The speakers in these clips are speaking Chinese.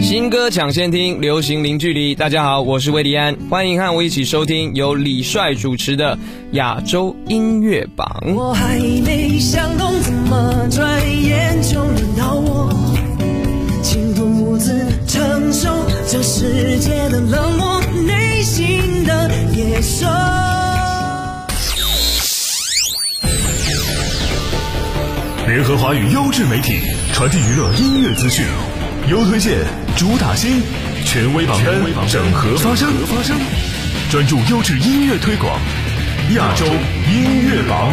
新歌抢先听，流行零距离。大家好，我是魏迪安，欢迎和我一起收听由李帅主持的亚洲音乐榜。我还没想通，怎么转眼就轮到我，请独自承受这世界的冷漠，内心的野兽。联合华语优质媒体，传递娱乐音乐资讯，优推荐，主打新，权威榜单，整合发声，专注优质音乐推广，亚洲音乐榜。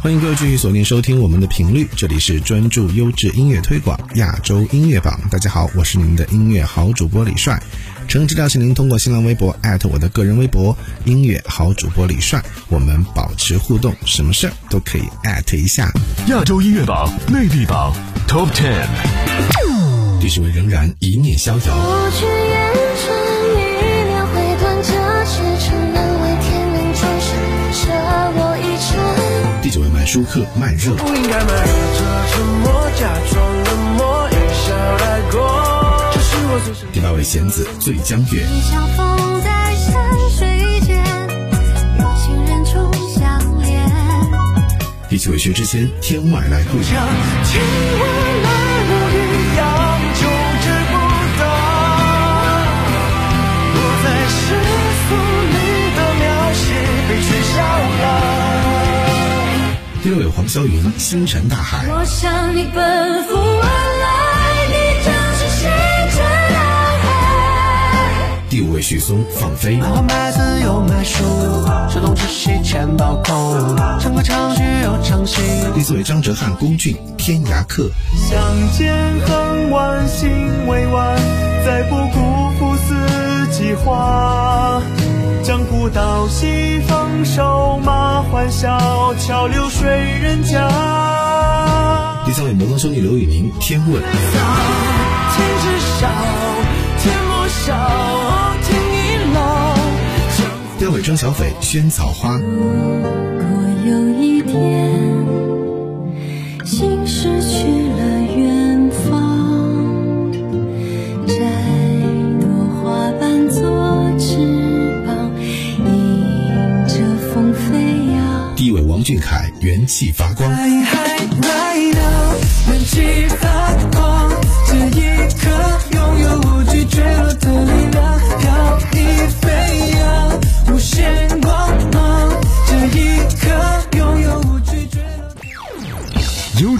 欢迎各位继续锁定收听我们的频率，这里是专注优质音乐推广亚洲音乐榜。大家好，我是你们的音乐好主播李帅。诚挚邀请您通过新浪微博艾特我的个人微博音乐好主播李帅，我们保持互动，什么事儿都可以艾特一下。亚洲音乐榜内地榜 Top Ten，第十位仍然一念逍遥。我去眼尘一念回断这些尘，难为天命转世，舍我一程。第九位慢舒克慢热。不应该瞒着沉默，假装冷漠，一笑带过。第八位弦子醉江月。第九位薛之谦天外来路。情未来路一样就知不到。我在世俗里的渺小被取消了。第六位黄霄云星辰大海。我向你奔赴海。第五位许嵩放飞。子又买书，手动止息钱包空，唱歌唱曲又唱戏。第四位张哲瀚龚俊天涯客。相见恨晚，心未晚，再不辜负四季花。江湖道西风瘦马欢笑，桥流水人家。第三位摩登兄弟刘宇宁天问。张小斐萱草花。如果有一天，心失去了远方，摘朵花瓣做翅膀，迎着风飞扬。第一位王俊凯元气发光。Right, right now，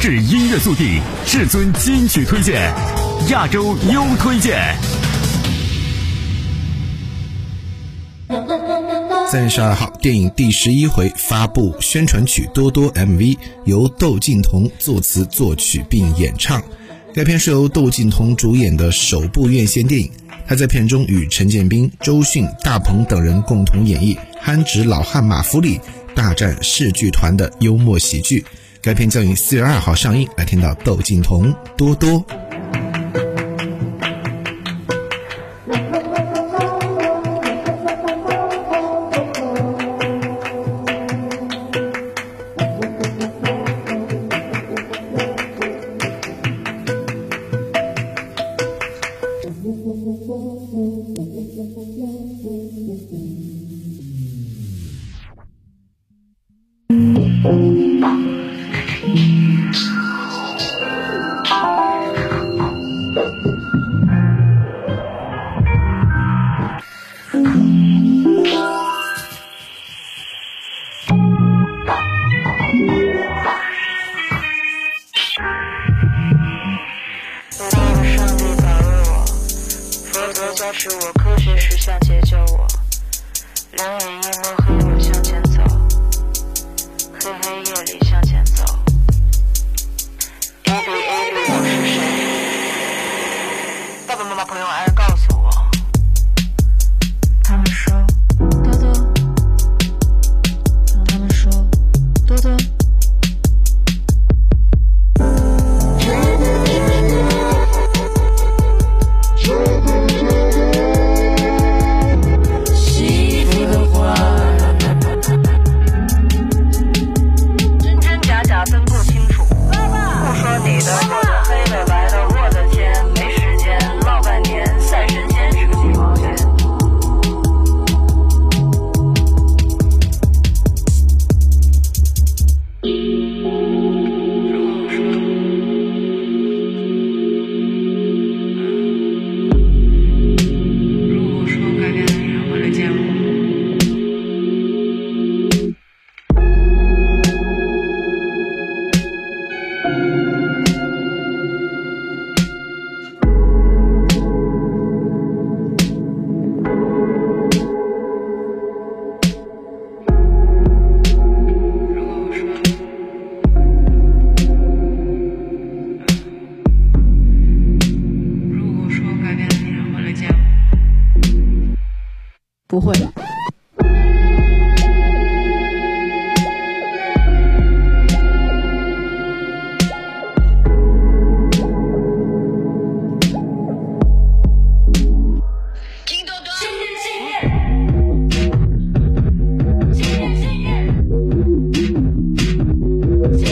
落。优质音乐速递，至尊金曲推荐，亚洲优推荐。三月十二号，电影第十一回发布宣传曲《多多》MV，由窦靖童作词作曲并演唱。该片是由窦靖童主演的首部院线电影。他在片中与陈建斌、周迅、大鹏等人共同演绎憨直老汉马福里大战市剧团的幽默喜剧。该片将于四月二号上映。来听到窦靖童《多多》。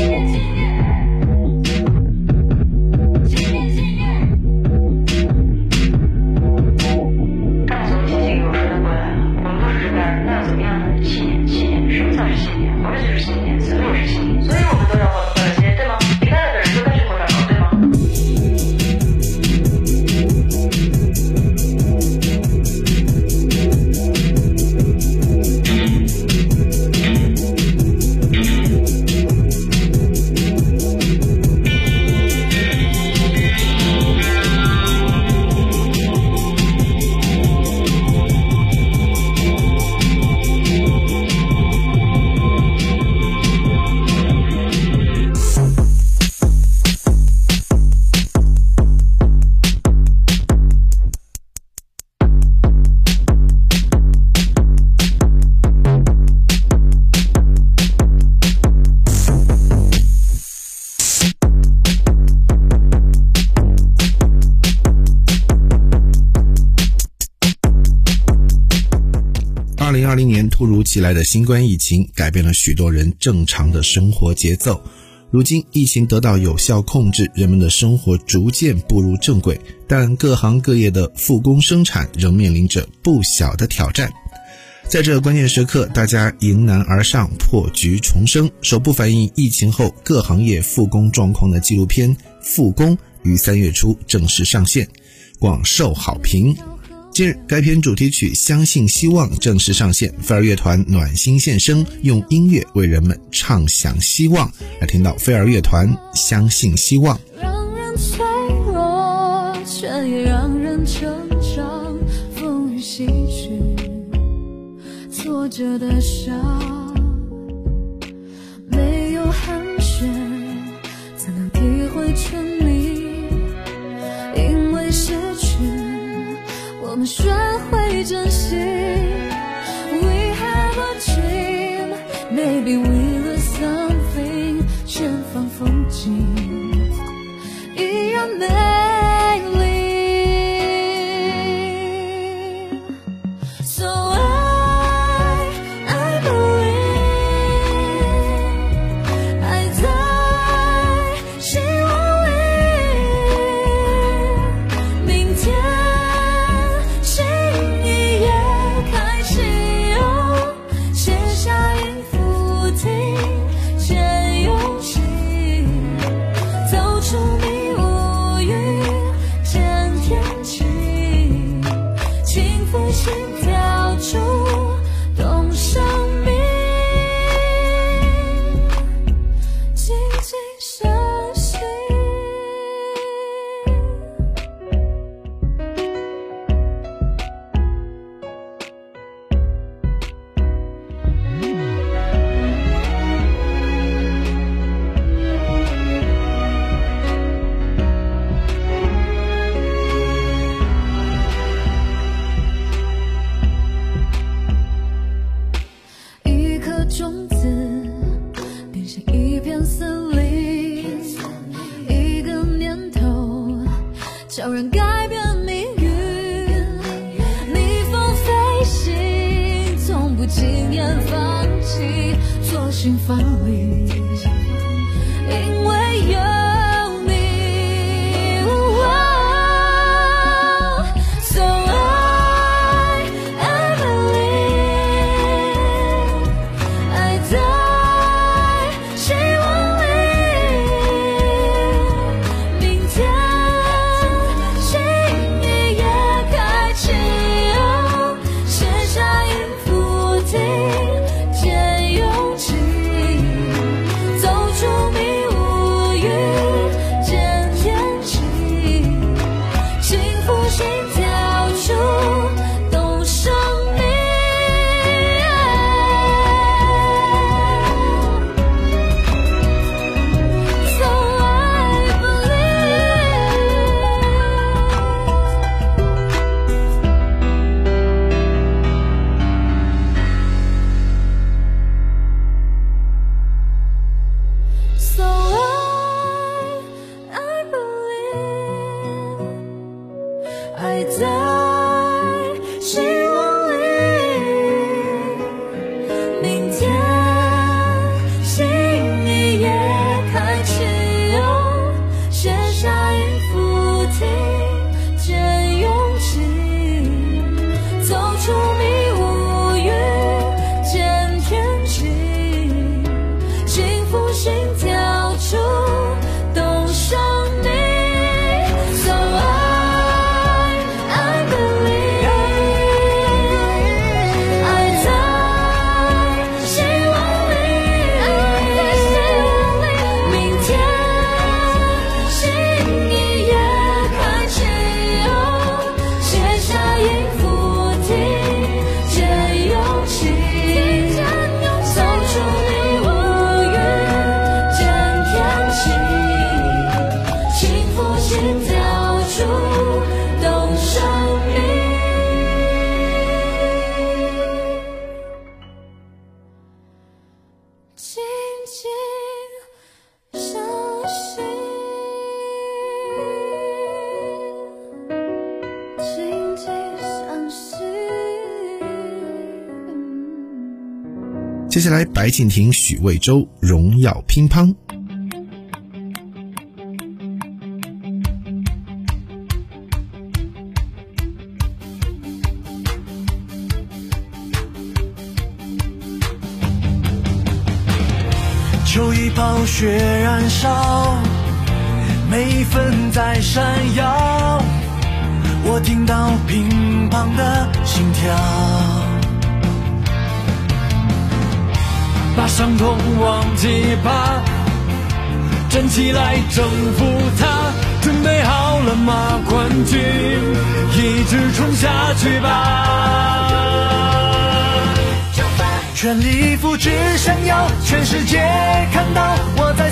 那怎袭来的新冠疫情改变了许多人正常的生活节奏。如今疫情得到有效控制，人们的生活逐渐步入正轨，但各行各业的复工生产仍面临着不小的挑战。在这关键时刻，大家迎难而上，破局重生。首部反映疫情后各行业复工状况的纪录片《复工》于三月初正式上线，广受好评。近日，该片主题曲《相信希望》正式上线，飞儿乐团暖心现身，用音乐为人们唱响希望。来听到飞儿乐团《相信希望》。让人脆弱，却也让人成长。风雨洗去挫折的伤，没有寒暄，才能体会全学会珍惜。We have a dream, maybe we lose something，前方风景。一样美下来，白敬亭、许魏洲，荣耀乒乓。秋意暴雪燃烧，每一分在闪耀。我听到乒乓的心跳，把伤痛忘记吧，站起来征服它。准备好了吗，冠军？一直冲下去吧！全力以赴，只想要全世界看到我在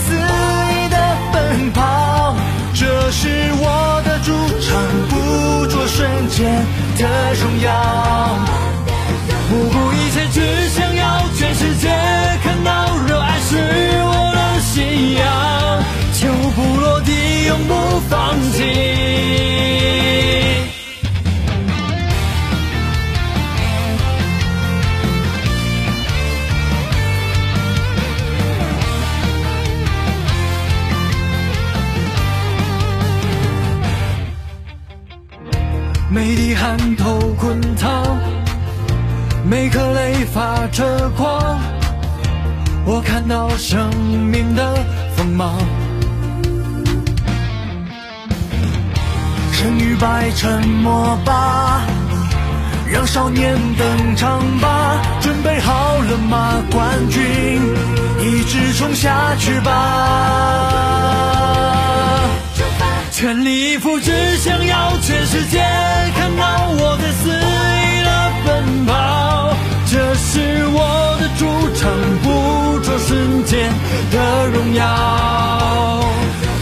每颗泪发着光。我看到生命的锋芒，生与败，沉默吧，让少年登场吧。准备好了吗，冠军？一直冲下去吧！全力以赴，只想要全世界看到我在肆意的奔跑。这是我的主场，捕捉瞬间的荣耀。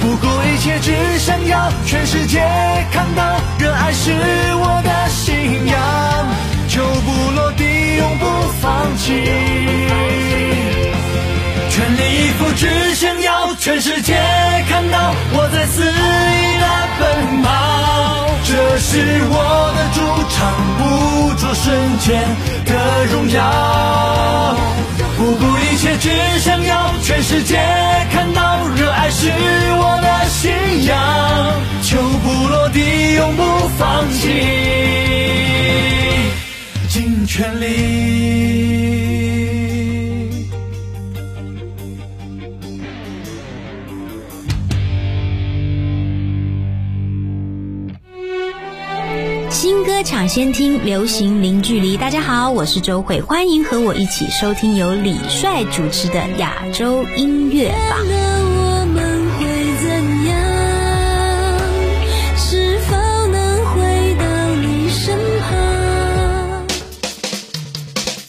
不顾一切，只想要全世界看到，热爱是我的信仰。球不落地，永不放弃。全力以赴，只想要全世界看到我在肆意的奔跑。这是我的主场，捕捉瞬间的荣耀。不顾一切，只想要全世界看到，热爱是我的信仰。球不落地，永不放弃，尽全力。先听，流行零距离。大家好，我是周慧，欢迎和我一起收听由李帅主持的亚洲音乐榜。我们会怎样？是否能回到你身旁？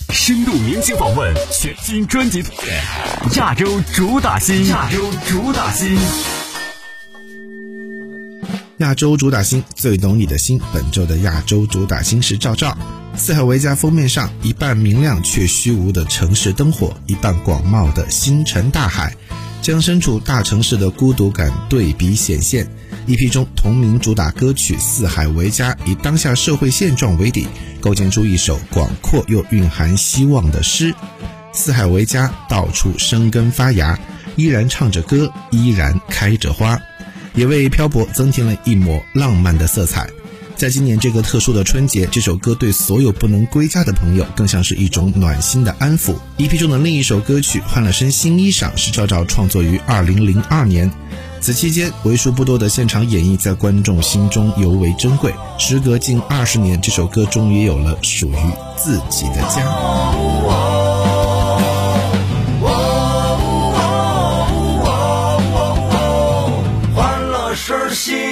深度明星访问，全新专辑推荐，亚洲主打新，亚洲主打新。亚洲主打星最懂你的心，本周的亚洲主打星是赵照。四海为家封面上，一半明亮却虚无的城市灯火，一半广袤的星辰大海，将身处大城市的孤独感对比显现。EP 中同名主打歌曲《四海为家》，以当下社会现状为底，构建出一首广阔又蕴含希望的诗。四海为家，到处生根发芽，依然唱着歌，依然开着花。也为漂泊增添了一抹浪漫的色彩。在今年这个特殊的春节，这首歌对所有不能归家的朋友，更像是一种暖心的安抚。EP 中的另一首歌曲《换了身新衣裳》是赵照创作于2002年，此期间为数不多的现场演绎在观众心中尤为珍贵。时隔近二十年，这首歌终于有了属于自己的家。了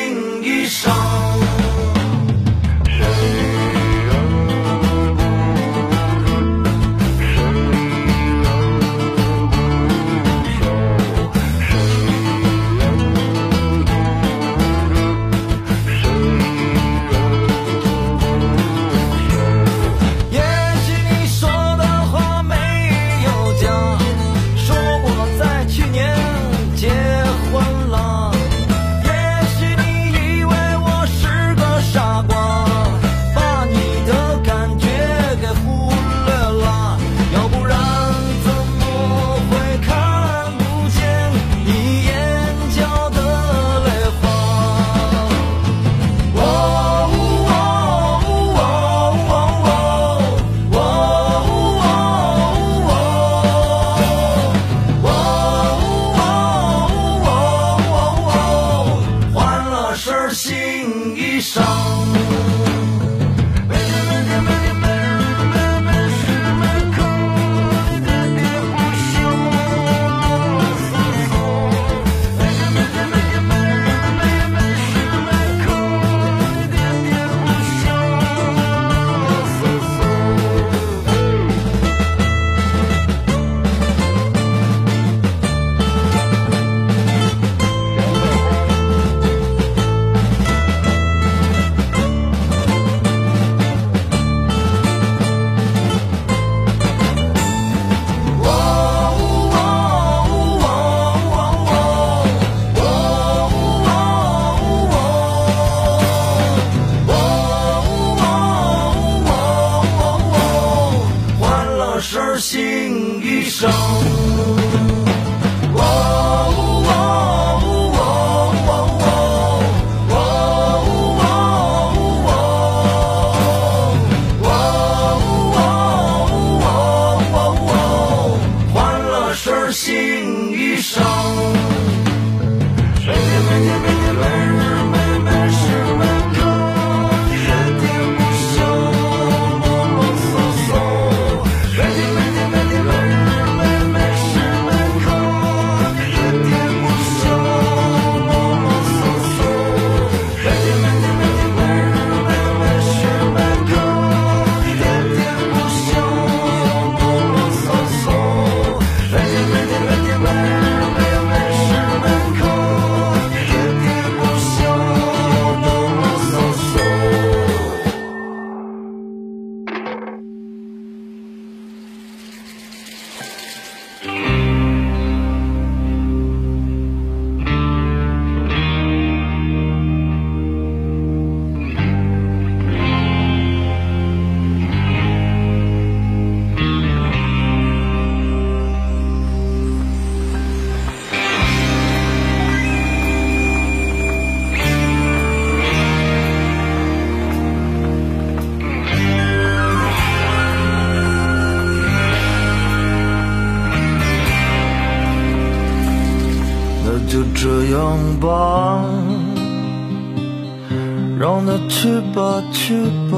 让它去吧去吧，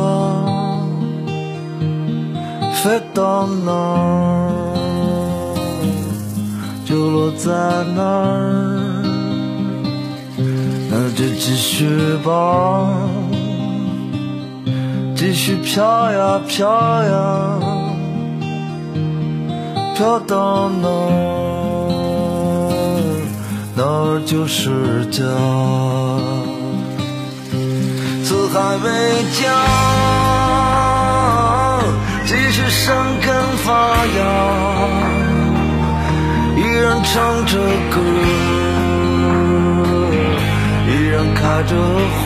飞到哪儿就落在哪儿，那就继续吧，继续飘呀飘呀，飘到哪儿，哪儿就是家。四海为家，继续生根发芽，依然唱着歌，依然开着花。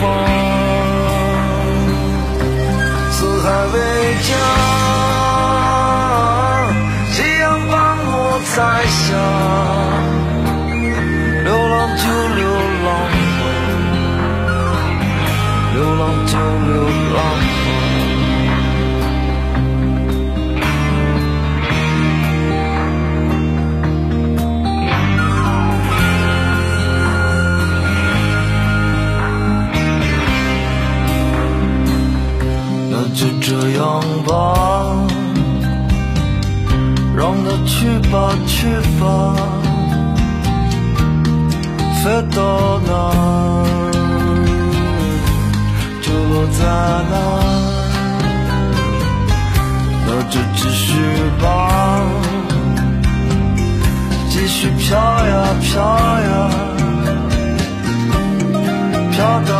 四海为家，吧，让它去吧去吧，飞到哪儿。就落在哪，那就继续吧，继续飘呀飘呀，飘到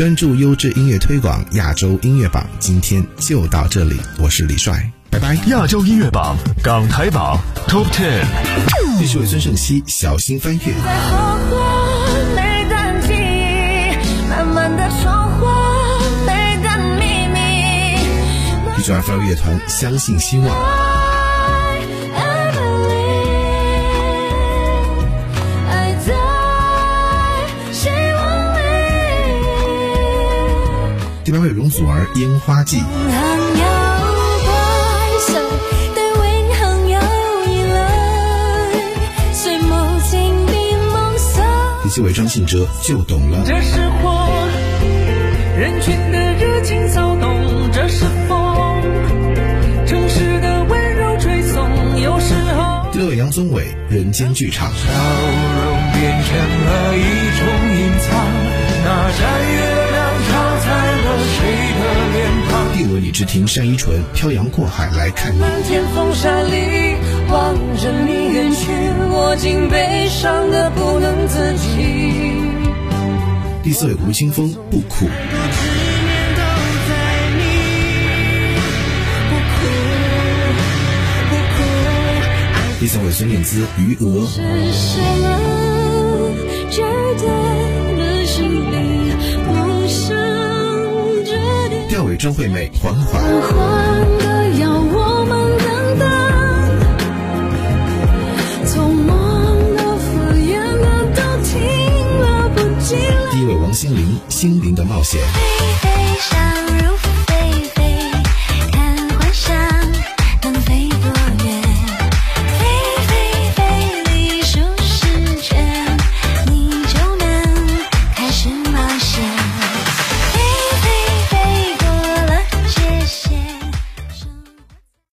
专注优质音乐推广亚洲音乐榜，今天就到这里，我是李帅，拜拜。亚洲音乐榜港台榜 Top Ten。继续为孙胜熙小心翻阅。在后过每段记忆，慢慢的重获每段秘密。DJ f l 乐团相信希望。第八位容祖儿《烟花季》。永恒有歸誰對永恆有疑慮？誰無情變夢想？第七位張信哲就懂了。这是火，人群的热情骚动，这是风，城市的温柔吹送，有时候第六位杨宗纬人间剧场。笑容变成了一种隐藏，那脸庞？第五位李治廷单依纯漂洋过海来看你。漫天风沙里望着你远去，我竟悲伤的不能自己。第四位吴青峰不苦。第三位孙燕姿余额。张惠美缓缓。缓缓的要我们等等，从梦的敷衍的都停了不及了。第一位王心凌，心灵的冒险。